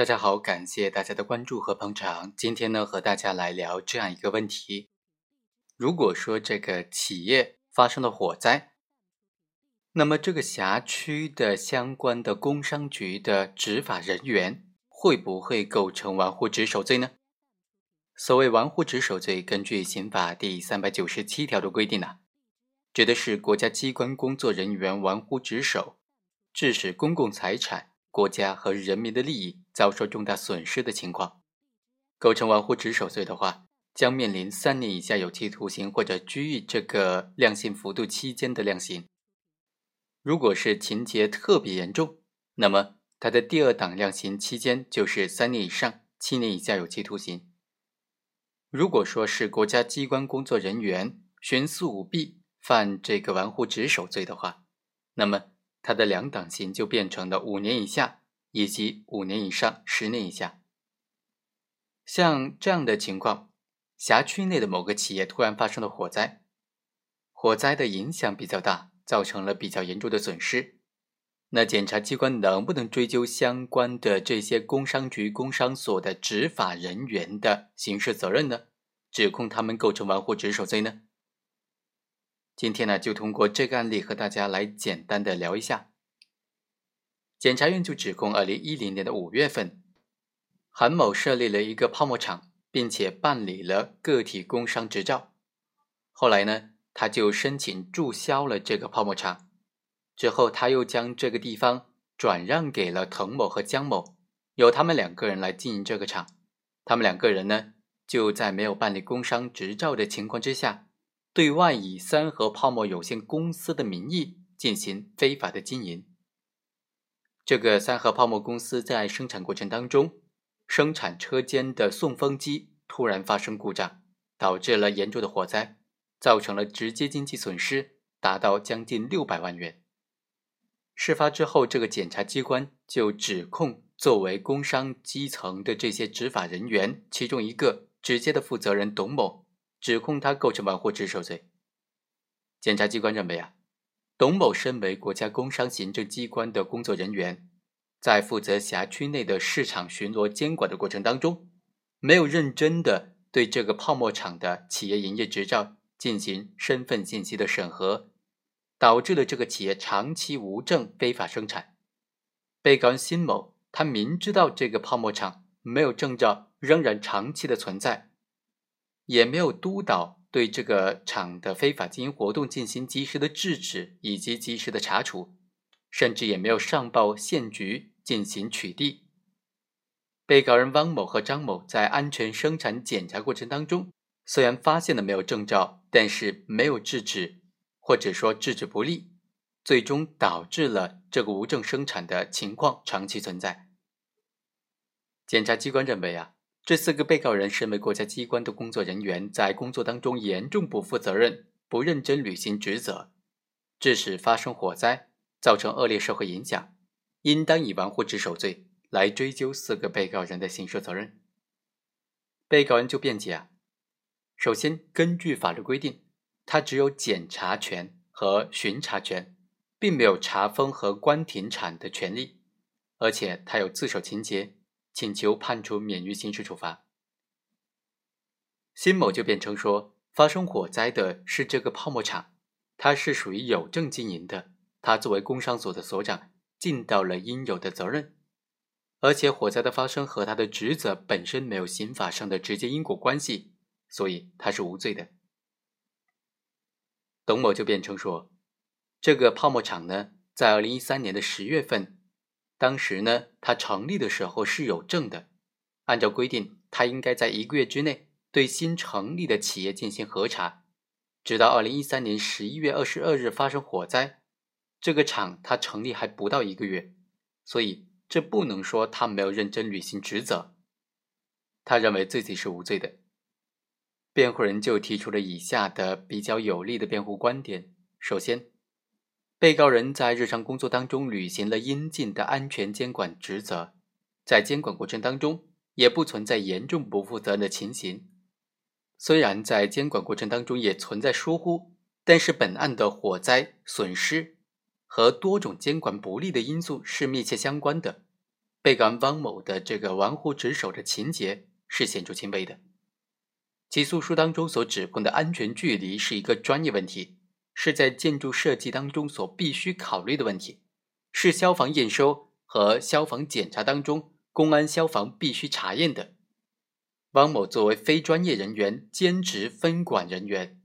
大家好，感谢大家的关注和捧场。今天呢，和大家来聊这样一个问题：如果说这个企业发生了火灾，那么这个辖区的相关的工商局的执法人员会不会构成玩忽职守罪呢？所谓玩忽职守罪，根据刑法第三百九十七条的规定呢，指的是国家机关工作人员玩忽职守，致使公共财产。国家和人民的利益遭受重大损失的情况，构成玩忽职守罪的话，将面临三年以下有期徒刑或者拘役这个量刑幅度期间的量刑。如果是情节特别严重，那么他的第二档量刑期间就是三年以上七年以下有期徒刑。如果说是国家机关工作人员徇私舞弊犯这个玩忽职守罪的话，那么。他的两档刑就变成了五年以下以及五年以上十年以下。像这样的情况，辖区内的某个企业突然发生了火灾，火灾的影响比较大，造成了比较严重的损失。那检察机关能不能追究相关的这些工商局、工商所的执法人员的刑事责任呢？指控他们构成玩忽职守罪呢？今天呢，就通过这个案例和大家来简单的聊一下。检察院就指控，二零一零年的五月份，韩某设立了一个泡沫厂，并且办理了个体工商执照。后来呢，他就申请注销了这个泡沫厂，之后他又将这个地方转让给了滕某和姜某，由他们两个人来经营这个厂。他们两个人呢，就在没有办理工商执照的情况之下。对外以三和泡沫有限公司的名义进行非法的经营。这个三和泡沫公司在生产过程当中，生产车间的送风机突然发生故障，导致了严重的火灾，造成了直接经济损失达到将近六百万元。事发之后，这个检察机关就指控作为工商基层的这些执法人员，其中一个直接的负责人董某。指控他构成玩忽职守罪。检察机关认为啊，董某身为国家工商行政机关的工作人员，在负责辖区内的市场巡逻监管的过程当中，没有认真的对这个泡沫厂的企业营业执照进行身份信息的审核，导致了这个企业长期无证非法生产。被告人辛某，他明知道这个泡沫厂没有证照，仍然长期的存在。也没有督导对这个厂的非法经营活动进行及时的制止以及及时的查处，甚至也没有上报县局进行取缔。被告人汪某和张某在安全生产检查过程当中，虽然发现了没有证照，但是没有制止，或者说制止不力，最终导致了这个无证生产的情况长期存在。检察机关认为啊。这四个被告人身为国家机关的工作人员，在工作当中严重不负责任、不认真履行职责，致使发生火灾，造成恶劣社会影响，应当以玩忽职守罪来追究四个被告人的刑事责任。被告人就辩解啊，首先根据法律规定，他只有检查权和巡查权，并没有查封和关停产的权利，而且他有自首情节。请求判处免于刑事处罚。辛某就辩称说，发生火灾的是这个泡沫厂，它是属于有证经营的，他作为工商所的所长，尽到了应有的责任，而且火灾的发生和他的职责本身没有刑法上的直接因果关系，所以他是无罪的。董某就辩称说，这个泡沫厂呢，在二零一三年的十月份。当时呢，他成立的时候是有证的，按照规定，他应该在一个月之内对新成立的企业进行核查。直到二零一三年十一月二十二日发生火灾，这个厂他成立还不到一个月，所以这不能说他没有认真履行职责。他认为自己是无罪的。辩护人就提出了以下的比较有力的辩护观点：首先。被告人在日常工作当中履行了应尽的安全监管职责，在监管过程当中也不存在严重不负责任的情形。虽然在监管过程当中也存在疏忽，但是本案的火灾损失和多种监管不利的因素是密切相关的，被告人汪某的这个玩忽职守的情节是显著轻微的。起诉书当中所指控的安全距离是一个专业问题，是在建筑设计当中所必须考虑的问题，是消防验收和消防检查当中公安消防必须查验的。汪某作为非专业人员兼职分管人员，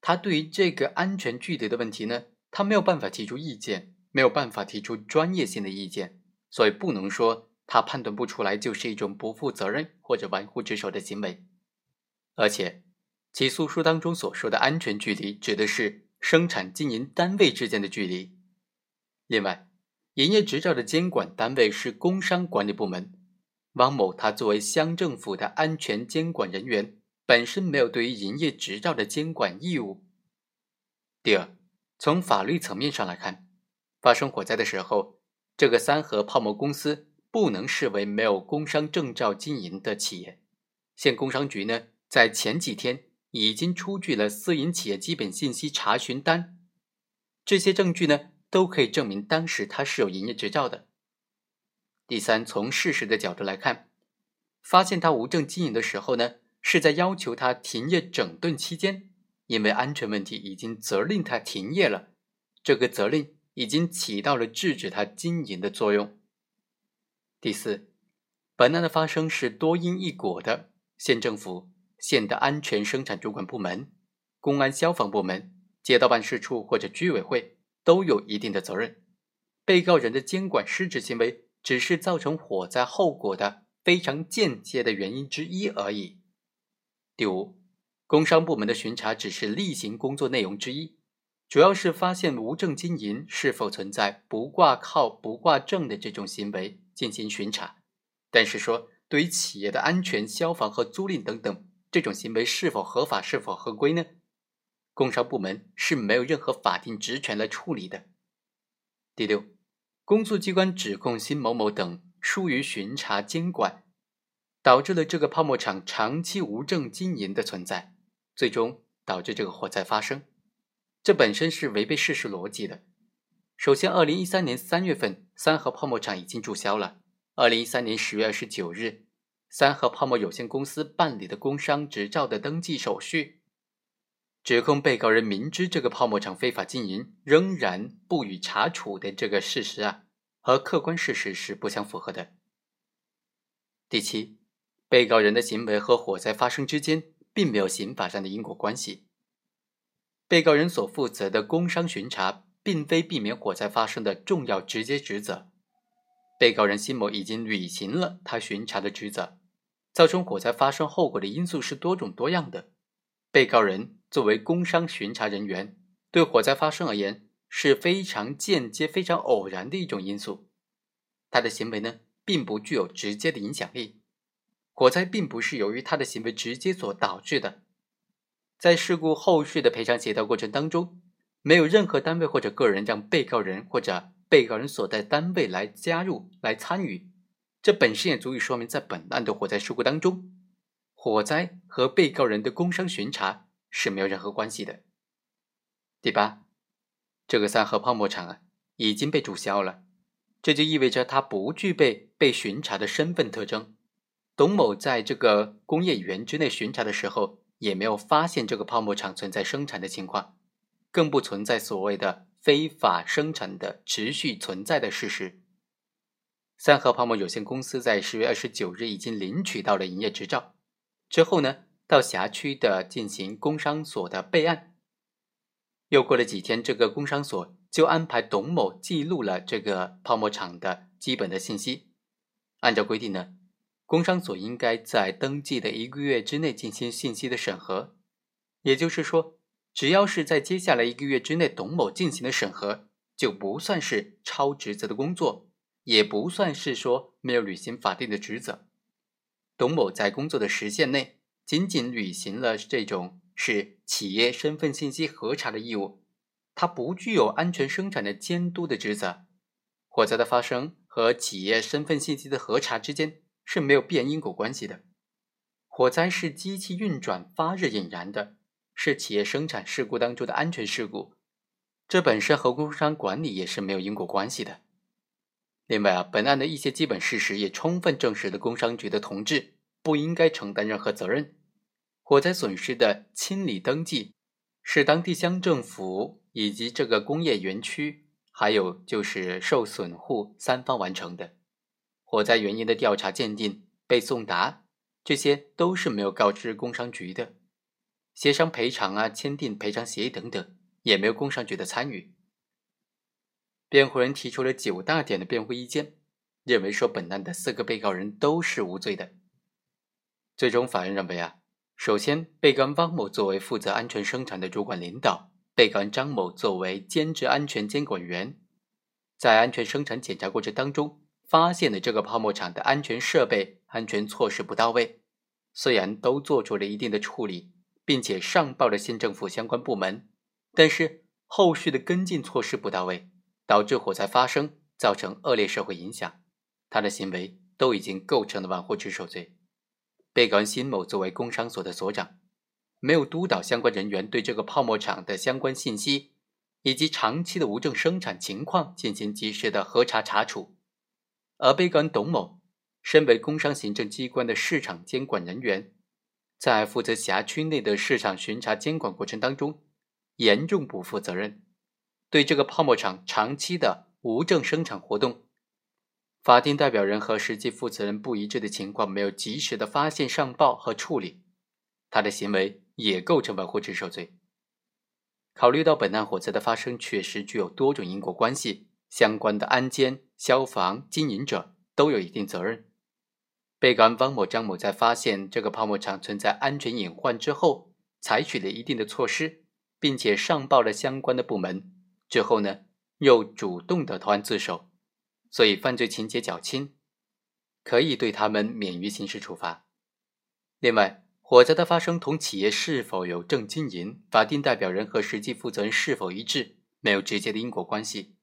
他对于这个安全距离的问题呢，他没有办法提出意见，没有办法提出专业性的意见，所以不能说他判断不出来就是一种不负责任或者玩忽职守的行为。而且，起诉书当中所说的安全距离，指的是生产经营单位之间的距离。另外，营业执照的监管单位是工商管理部门。汪某他作为乡政府的安全监管人员，本身没有对于营业执照的监管义务。第二，从法律层面上来看，发生火灾的时候，这个三和泡沫公司不能视为没有工商证照经营的企业。县工商局呢？在前几天已经出具了私营企业基本信息查询单，这些证据呢都可以证明当时他是有营业执照的。第三，从事实的角度来看，发现他无证经营的时候呢，是在要求他停业整顿期间，因为安全问题已经责令他停业了，这个责令已经起到了制止他经营的作用。第四，本案的发生是多因一果的，县政府。县的安全生产主管部门、公安消防部门、街道办事处或者居委会都有一定的责任。被告人的监管失职行为只是造成火灾后果的非常间接的原因之一而已。第五，工商部门的巡查只是例行工作内容之一，主要是发现无证经营是否存在不挂靠、不挂证的这种行为进行巡查。但是说对于企业的安全、消防和租赁等等。这种行为是否合法、是否合规呢？工商部门是没有任何法定职权来处理的。第六，公诉机关指控辛某某等疏于巡查监管，导致了这个泡沫厂长期无证经营的存在，最终导致这个火灾发生。这本身是违背事实逻辑的。首先，二零一三年三月份，三和泡沫厂已经注销了。二零一三年十月二十九日。三和泡沫有限公司办理的工商执照的登记手续，指控被告人明知这个泡沫厂非法经营，仍然不予查处的这个事实啊，和客观事实是不相符合的。第七，被告人的行为和火灾发生之间并没有刑法上的因果关系。被告人所负责的工商巡查，并非避免火灾发生的重要直接职责。被告人辛某已经履行了他巡查的职责。造成火灾发生后果的因素是多种多样的。被告人作为工商巡查人员，对火灾发生而言是非常间接、非常偶然的一种因素。他的行为呢，并不具有直接的影响力。火灾并不是由于他的行为直接所导致的。在事故后续的赔偿协调过程当中，没有任何单位或者个人让被告人或者被告人所在单位来加入、来参与。这本身也足以说明，在本案的火灾事故当中，火灾和被告人的工商巡查是没有任何关系的。第八，这个三和泡沫厂啊已经被注销了，这就意味着它不具备被巡查的身份特征。董某在这个工业园之内巡查的时候，也没有发现这个泡沫厂存在生产的情况，更不存在所谓的非法生产的持续存在的事实。三和泡沫有限公司在十月二十九日已经领取到了营业执照，之后呢，到辖区的进行工商所的备案。又过了几天，这个工商所就安排董某记录了这个泡沫厂的基本的信息。按照规定呢，工商所应该在登记的一个月之内进行信息的审核。也就是说，只要是在接下来一个月之内，董某进行的审核，就不算是超职责的工作。也不算是说没有履行法定的职责。董某在工作的时限内，仅仅履行了这种是企业身份信息核查的义务，他不具有安全生产的监督的职责。火灾的发生和企业身份信息的核查之间是没有必然因果关系的。火灾是机器运转发热引燃的，是企业生产事故当中的安全事故，这本身和工商管理也是没有因果关系的。另外啊，本案的一些基本事实也充分证实了工商局的同志不应该承担任何责任。火灾损失的清理登记是当地乡政府以及这个工业园区，还有就是受损户三方完成的。火灾原因的调查鉴定、被送达，这些都是没有告知工商局的。协商赔偿啊，签订赔偿协议等等，也没有工商局的参与。辩护人提出了九大点的辩护意见，认为说本案的四个被告人都是无罪的。最终，法院认为啊，首先，被告人汪某作为负责安全生产的主管领导，被告人张某作为兼职安全监管员，在安全生产检查过程当中，发现了这个泡沫厂的安全设备、安全措施不到位。虽然都做出了一定的处理，并且上报了县政府相关部门，但是后续的跟进措施不到位。导致火灾发生，造成恶劣社会影响，他的行为都已经构成了玩忽职守罪。被告人辛某作为工商所的所长，没有督导相关人员对这个泡沫厂的相关信息以及长期的无证生产情况进行及时的核查查处。而被告人董某身为工商行政机关的市场监管人员，在负责辖区内的市场巡查监管过程当中，严重不负责任。对这个泡沫厂长期的无证生产活动，法定代表人和实际负责人不一致的情况没有及时的发现、上报和处理，他的行为也构成玩忽职守罪。考虑到本案火灾的发生确实具有多种因果关系，相关的安监、消防、经营者都有一定责任。被告人汪某、张某在发现这个泡沫厂存在安全隐患之后，采取了一定的措施，并且上报了相关的部门。之后呢，又主动的投案自首，所以犯罪情节较轻，可以对他们免于刑事处罚。另外，火灾的发生同企业是否有正经营、法定代表人和实际负责人是否一致没有直接的因果关系。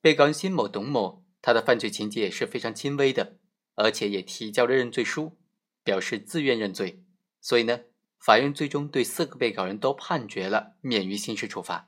被告人辛某、董某，他的犯罪情节也是非常轻微的，而且也提交了认罪书，表示自愿认罪。所以呢，法院最终对四个被告人都判决了免于刑事处罚。